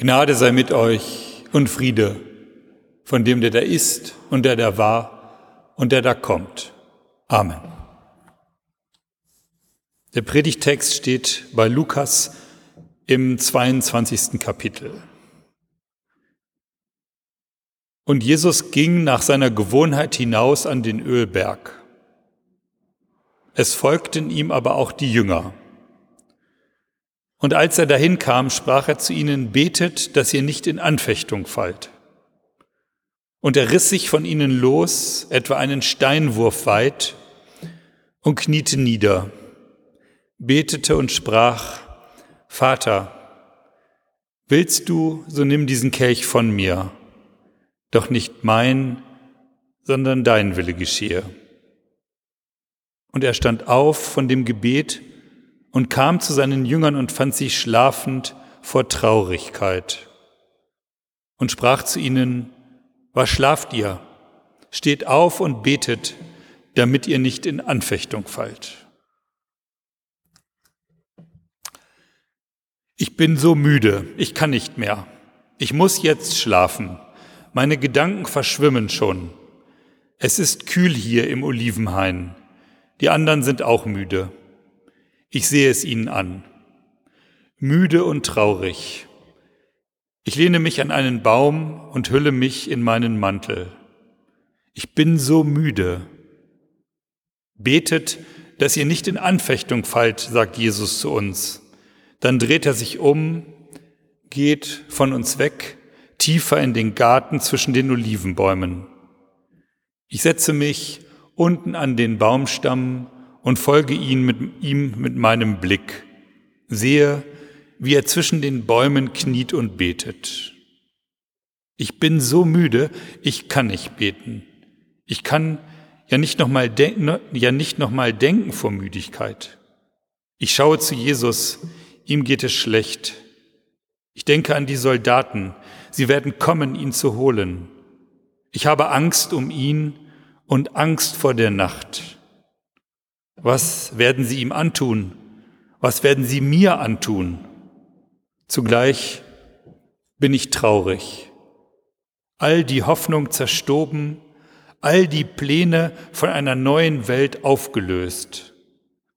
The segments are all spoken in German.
Gnade sei mit euch und Friede von dem, der da ist und der da war und der da kommt. Amen. Der Predigtext steht bei Lukas im 22. Kapitel. Und Jesus ging nach seiner Gewohnheit hinaus an den Ölberg. Es folgten ihm aber auch die Jünger. Und als er dahin kam, sprach er zu ihnen, betet, dass ihr nicht in Anfechtung fallt. Und er riss sich von ihnen los, etwa einen Steinwurf weit, und kniete nieder, betete und sprach, Vater, willst du, so nimm diesen Kelch von mir, doch nicht mein, sondern dein Wille geschehe. Und er stand auf von dem Gebet, und kam zu seinen Jüngern und fand sie schlafend vor Traurigkeit und sprach zu ihnen, was schlaft ihr? Steht auf und betet, damit ihr nicht in Anfechtung fallt. Ich bin so müde, ich kann nicht mehr. Ich muss jetzt schlafen. Meine Gedanken verschwimmen schon. Es ist kühl hier im Olivenhain. Die anderen sind auch müde. Ich sehe es ihnen an. Müde und traurig. Ich lehne mich an einen Baum und hülle mich in meinen Mantel. Ich bin so müde. Betet, dass ihr nicht in Anfechtung fallt, sagt Jesus zu uns. Dann dreht er sich um, geht von uns weg, tiefer in den Garten zwischen den Olivenbäumen. Ich setze mich unten an den Baumstamm und folge ihn mit, ihm mit meinem Blick, sehe, wie er zwischen den Bäumen kniet und betet. Ich bin so müde, ich kann nicht beten. Ich kann ja nicht noch mal, ja nicht noch mal denken vor Müdigkeit. Ich schaue zu Jesus, ihm geht es schlecht. Ich denke an die Soldaten, sie werden kommen, ihn zu holen. Ich habe Angst um ihn und Angst vor der Nacht. Was werden sie ihm antun? Was werden sie mir antun? Zugleich bin ich traurig. All die Hoffnung zerstoben, all die Pläne von einer neuen Welt aufgelöst.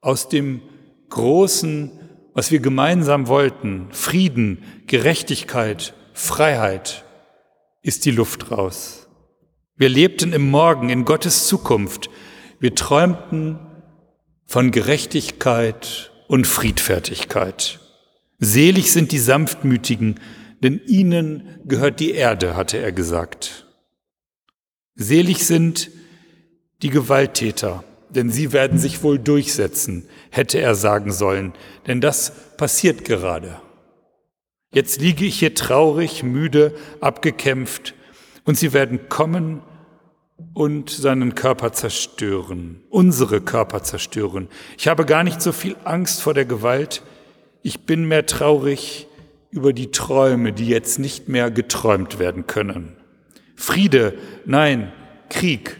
Aus dem Großen, was wir gemeinsam wollten, Frieden, Gerechtigkeit, Freiheit, ist die Luft raus. Wir lebten im Morgen, in Gottes Zukunft. Wir träumten von Gerechtigkeit und Friedfertigkeit. Selig sind die Sanftmütigen, denn ihnen gehört die Erde, hatte er gesagt. Selig sind die Gewalttäter, denn sie werden sich wohl durchsetzen, hätte er sagen sollen, denn das passiert gerade. Jetzt liege ich hier traurig, müde, abgekämpft, und sie werden kommen und seinen Körper zerstören, unsere Körper zerstören. Ich habe gar nicht so viel Angst vor der Gewalt, ich bin mehr traurig über die Träume, die jetzt nicht mehr geträumt werden können. Friede, nein, Krieg,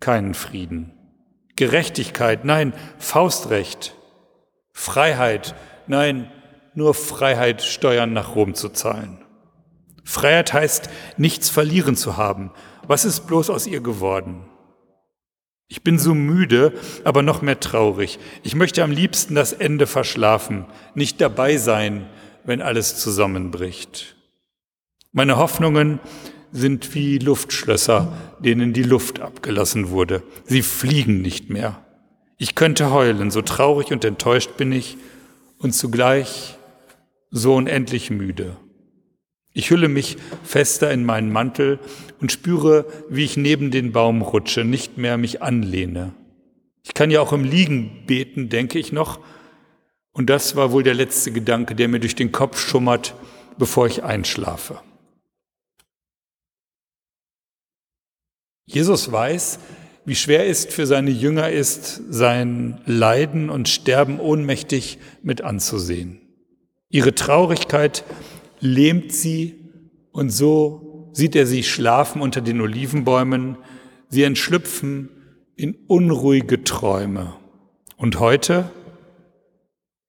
keinen Frieden. Gerechtigkeit, nein, Faustrecht. Freiheit, nein, nur Freiheit, Steuern nach Rom zu zahlen. Freiheit heißt, nichts verlieren zu haben, was ist bloß aus ihr geworden? Ich bin so müde, aber noch mehr traurig. Ich möchte am liebsten das Ende verschlafen, nicht dabei sein, wenn alles zusammenbricht. Meine Hoffnungen sind wie Luftschlösser, denen die Luft abgelassen wurde. Sie fliegen nicht mehr. Ich könnte heulen, so traurig und enttäuscht bin ich und zugleich so unendlich müde. Ich hülle mich fester in meinen Mantel und spüre, wie ich neben den Baum rutsche, nicht mehr mich anlehne. Ich kann ja auch im Liegen beten, denke ich noch. Und das war wohl der letzte Gedanke, der mir durch den Kopf schummert, bevor ich einschlafe. Jesus weiß, wie schwer es für seine Jünger ist, sein Leiden und Sterben ohnmächtig mit anzusehen. Ihre Traurigkeit lähmt sie und so sieht er sie schlafen unter den Olivenbäumen. Sie entschlüpfen in unruhige Träume. Und heute,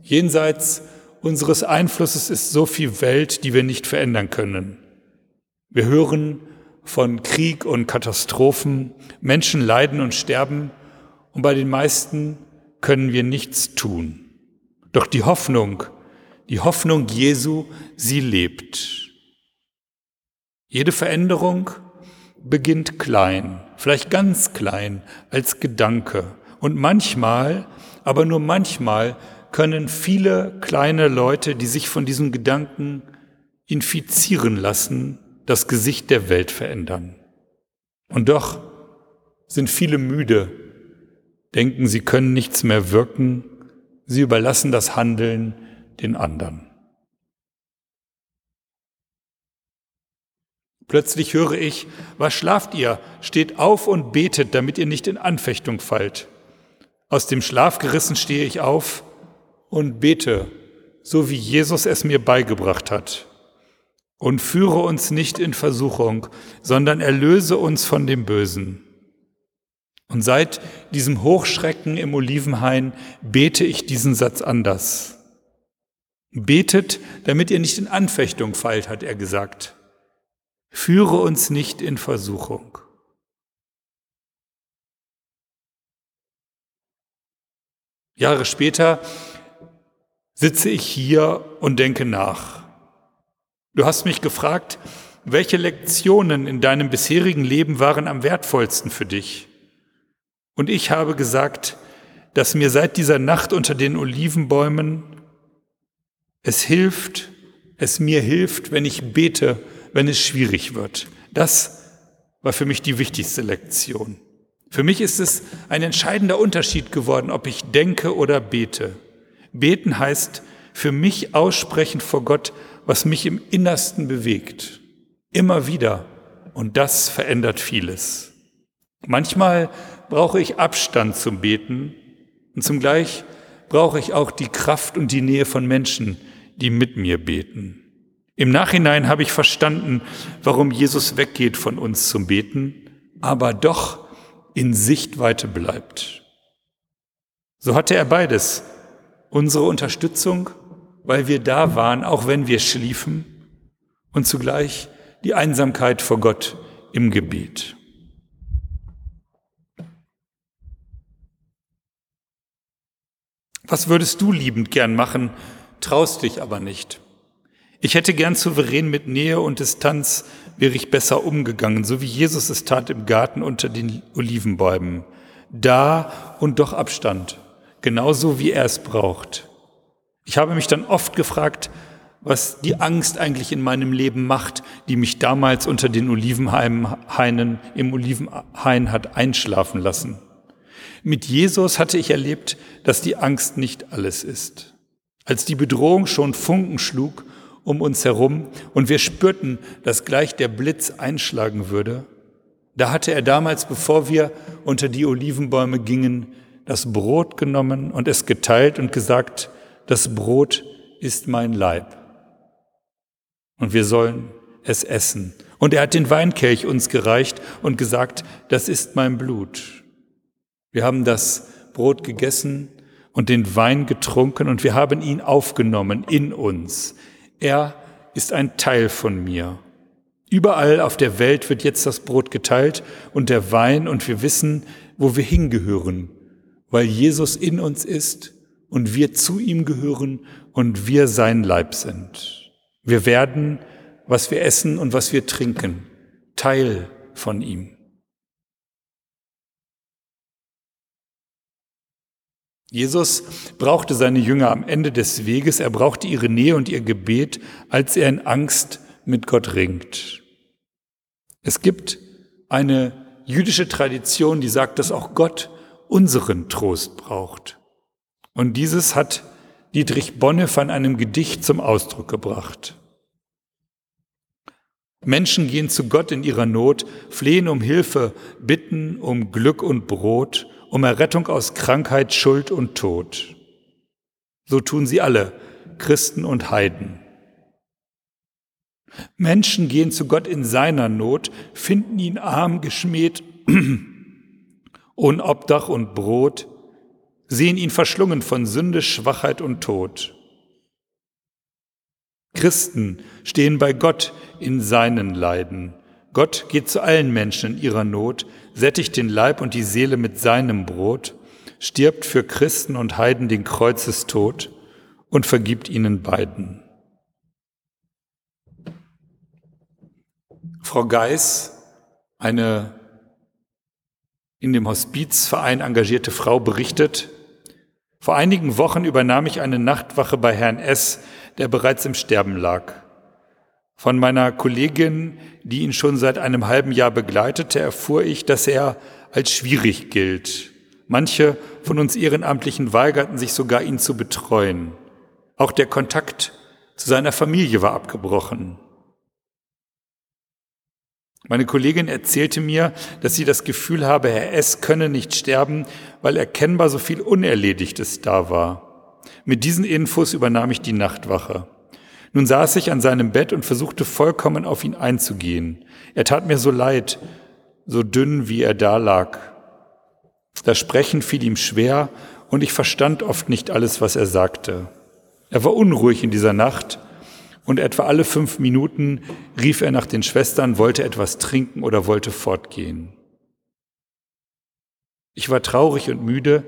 jenseits unseres Einflusses ist so viel Welt, die wir nicht verändern können. Wir hören von Krieg und Katastrophen, Menschen leiden und sterben und bei den meisten können wir nichts tun. Doch die Hoffnung, die Hoffnung Jesu, sie lebt. Jede Veränderung beginnt klein, vielleicht ganz klein, als Gedanke. Und manchmal, aber nur manchmal, können viele kleine Leute, die sich von diesem Gedanken infizieren lassen, das Gesicht der Welt verändern. Und doch sind viele müde, denken, sie können nichts mehr wirken, sie überlassen das Handeln den anderen. Plötzlich höre ich, was schlaft ihr? Steht auf und betet, damit ihr nicht in Anfechtung fallt. Aus dem Schlaf gerissen stehe ich auf und bete, so wie Jesus es mir beigebracht hat. Und führe uns nicht in Versuchung, sondern erlöse uns von dem Bösen. Und seit diesem Hochschrecken im Olivenhain bete ich diesen Satz anders. Betet, damit ihr nicht in Anfechtung fallt, hat er gesagt. Führe uns nicht in Versuchung. Jahre später sitze ich hier und denke nach. Du hast mich gefragt, welche Lektionen in deinem bisherigen Leben waren am wertvollsten für dich? Und ich habe gesagt, dass mir seit dieser Nacht unter den Olivenbäumen es hilft, es mir hilft, wenn ich bete wenn es schwierig wird. Das war für mich die wichtigste Lektion. Für mich ist es ein entscheidender Unterschied geworden, ob ich denke oder bete. Beten heißt für mich aussprechen vor Gott, was mich im Innersten bewegt. Immer wieder. Und das verändert vieles. Manchmal brauche ich Abstand zum Beten und zugleich brauche ich auch die Kraft und die Nähe von Menschen, die mit mir beten. Im Nachhinein habe ich verstanden, warum Jesus weggeht von uns zum Beten, aber doch in Sichtweite bleibt. So hatte er beides. Unsere Unterstützung, weil wir da waren, auch wenn wir schliefen, und zugleich die Einsamkeit vor Gott im Gebet. Was würdest du liebend gern machen, traust dich aber nicht? Ich hätte gern souverän mit Nähe und Distanz wäre ich besser umgegangen, so wie Jesus es tat im Garten unter den Olivenbäumen. Da und doch Abstand, genauso wie er es braucht. Ich habe mich dann oft gefragt, was die Angst eigentlich in meinem Leben macht, die mich damals unter den Olivenhainen im Olivenhain hat einschlafen lassen. Mit Jesus hatte ich erlebt, dass die Angst nicht alles ist. Als die Bedrohung schon Funken schlug um uns herum und wir spürten, dass gleich der Blitz einschlagen würde, da hatte er damals, bevor wir unter die Olivenbäume gingen, das Brot genommen und es geteilt und gesagt, das Brot ist mein Leib. Und wir sollen es essen. Und er hat den Weinkelch uns gereicht und gesagt, das ist mein Blut. Wir haben das Brot gegessen und den Wein getrunken und wir haben ihn aufgenommen in uns. Er ist ein Teil von mir. Überall auf der Welt wird jetzt das Brot geteilt und der Wein und wir wissen, wo wir hingehören, weil Jesus in uns ist und wir zu ihm gehören und wir sein Leib sind. Wir werden, was wir essen und was wir trinken, Teil von ihm. Jesus brauchte seine Jünger am Ende des Weges, er brauchte ihre Nähe und ihr Gebet, als er in Angst mit Gott ringt. Es gibt eine jüdische Tradition, die sagt, dass auch Gott unseren Trost braucht. Und dieses hat Dietrich Bonne von einem Gedicht zum Ausdruck gebracht. Menschen gehen zu Gott in ihrer Not, flehen um Hilfe, bitten um Glück und Brot um Errettung aus Krankheit, Schuld und Tod. So tun sie alle, Christen und Heiden. Menschen gehen zu Gott in seiner Not, finden ihn arm, geschmäht, ohne Obdach und Brot, sehen ihn verschlungen von Sünde, Schwachheit und Tod. Christen stehen bei Gott in seinen Leiden. Gott geht zu allen Menschen in ihrer Not, sättigt den Leib und die Seele mit seinem Brot, stirbt für Christen und Heiden den Kreuzestod und vergibt ihnen beiden. Frau Geis, eine in dem Hospizverein engagierte Frau, berichtet, vor einigen Wochen übernahm ich eine Nachtwache bei Herrn S., der bereits im Sterben lag. Von meiner Kollegin, die ihn schon seit einem halben Jahr begleitete, erfuhr ich, dass er als schwierig gilt. Manche von uns Ehrenamtlichen weigerten sich sogar, ihn zu betreuen. Auch der Kontakt zu seiner Familie war abgebrochen. Meine Kollegin erzählte mir, dass sie das Gefühl habe, Herr S. könne nicht sterben, weil erkennbar so viel Unerledigtes da war. Mit diesen Infos übernahm ich die Nachtwache. Nun saß ich an seinem Bett und versuchte vollkommen auf ihn einzugehen. Er tat mir so leid, so dünn, wie er da lag. Das Sprechen fiel ihm schwer und ich verstand oft nicht alles, was er sagte. Er war unruhig in dieser Nacht und etwa alle fünf Minuten rief er nach den Schwestern, wollte etwas trinken oder wollte fortgehen. Ich war traurig und müde,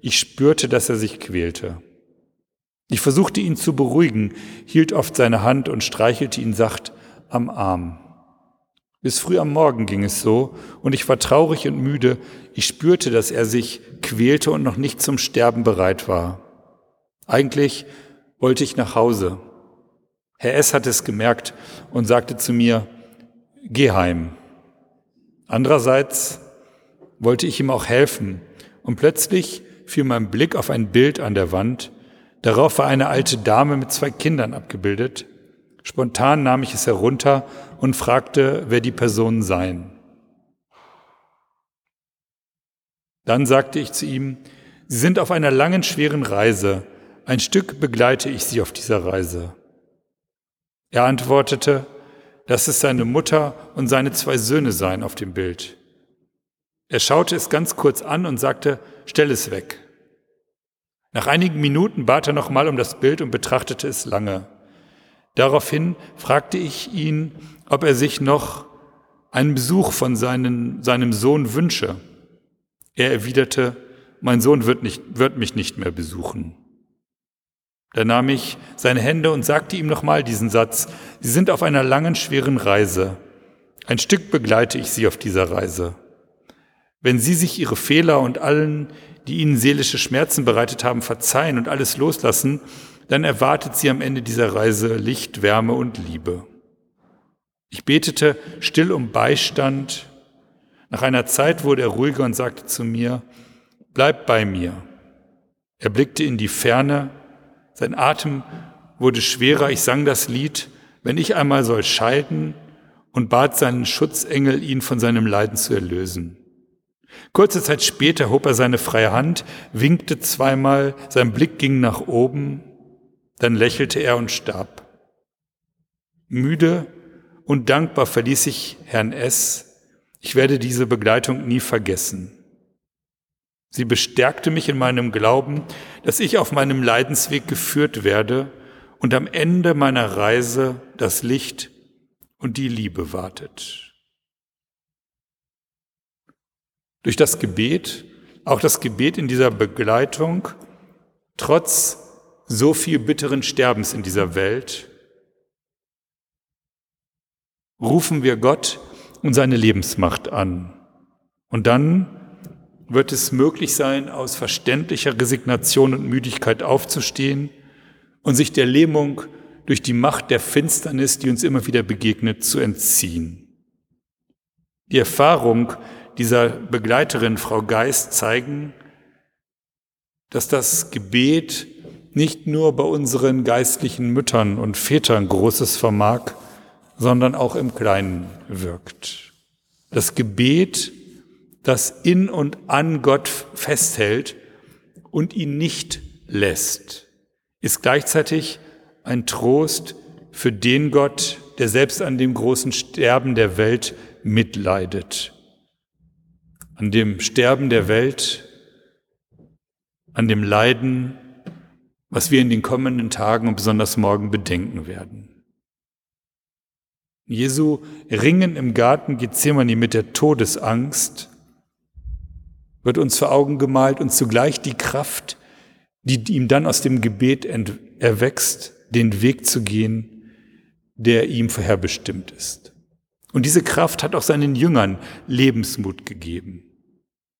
ich spürte, dass er sich quälte. Ich versuchte ihn zu beruhigen, hielt oft seine Hand und streichelte ihn sacht am Arm. Bis früh am Morgen ging es so, und ich war traurig und müde, ich spürte, dass er sich quälte und noch nicht zum Sterben bereit war. Eigentlich wollte ich nach Hause. Herr S. hat es gemerkt und sagte zu mir, geh heim. Andererseits wollte ich ihm auch helfen und plötzlich fiel mein Blick auf ein Bild an der Wand. Darauf war eine alte Dame mit zwei Kindern abgebildet. Spontan nahm ich es herunter und fragte, wer die Personen seien. Dann sagte ich zu ihm, Sie sind auf einer langen, schweren Reise. Ein Stück begleite ich Sie auf dieser Reise. Er antwortete, dass es seine Mutter und seine zwei Söhne seien auf dem Bild. Er schaute es ganz kurz an und sagte, stell es weg. Nach einigen Minuten bat er nochmal um das Bild und betrachtete es lange. Daraufhin fragte ich ihn, ob er sich noch einen Besuch von seinen, seinem Sohn wünsche. Er erwiderte, mein Sohn wird, nicht, wird mich nicht mehr besuchen. Da nahm ich seine Hände und sagte ihm nochmal diesen Satz, Sie sind auf einer langen, schweren Reise. Ein Stück begleite ich Sie auf dieser Reise. Wenn Sie sich Ihre Fehler und allen, die Ihnen seelische Schmerzen bereitet haben, verzeihen und alles loslassen, dann erwartet Sie am Ende dieser Reise Licht, Wärme und Liebe. Ich betete still um Beistand. Nach einer Zeit wurde er ruhiger und sagte zu mir, Bleib bei mir. Er blickte in die Ferne sein Atem wurde schwerer. Ich sang das Lied, wenn ich einmal soll scheiden und bat seinen Schutzengel, ihn von seinem Leiden zu erlösen. Kurze Zeit später hob er seine freie Hand, winkte zweimal, sein Blick ging nach oben, dann lächelte er und starb. Müde und dankbar verließ ich Herrn S. Ich werde diese Begleitung nie vergessen. Sie bestärkte mich in meinem Glauben, dass ich auf meinem Leidensweg geführt werde und am Ende meiner Reise das Licht und die Liebe wartet. Durch das Gebet, auch das Gebet in dieser Begleitung, trotz so viel bitteren Sterbens in dieser Welt, rufen wir Gott und seine Lebensmacht an. Und dann wird es möglich sein, aus verständlicher Resignation und Müdigkeit aufzustehen und sich der Lähmung durch die Macht der Finsternis, die uns immer wieder begegnet, zu entziehen. Die Erfahrung dieser Begleiterin, Frau Geist, zeigen, dass das Gebet nicht nur bei unseren geistlichen Müttern und Vätern Großes vermag, sondern auch im Kleinen wirkt. Das Gebet das in und an Gott festhält und ihn nicht lässt, ist gleichzeitig ein Trost für den Gott, der selbst an dem großen Sterben der Welt mitleidet. An dem Sterben der Welt, an dem Leiden was wir in den kommenden Tagen und besonders morgen bedenken werden. Jesu Ringen im Garten Gethsemane mit der Todesangst wird uns vor Augen gemalt und zugleich die Kraft, die ihm dann aus dem Gebet erwächst, den Weg zu gehen, der ihm vorherbestimmt ist. Und diese Kraft hat auch seinen Jüngern Lebensmut gegeben.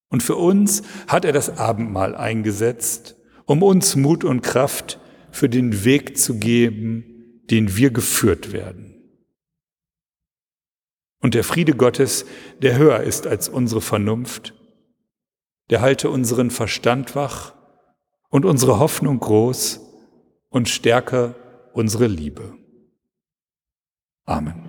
Und für uns hat er das Abendmahl eingesetzt, um uns Mut und Kraft für den Weg zu geben, den wir geführt werden. Und der Friede Gottes, der höher ist als unsere Vernunft, der halte unseren Verstand wach und unsere Hoffnung groß und stärke unsere Liebe. Amen.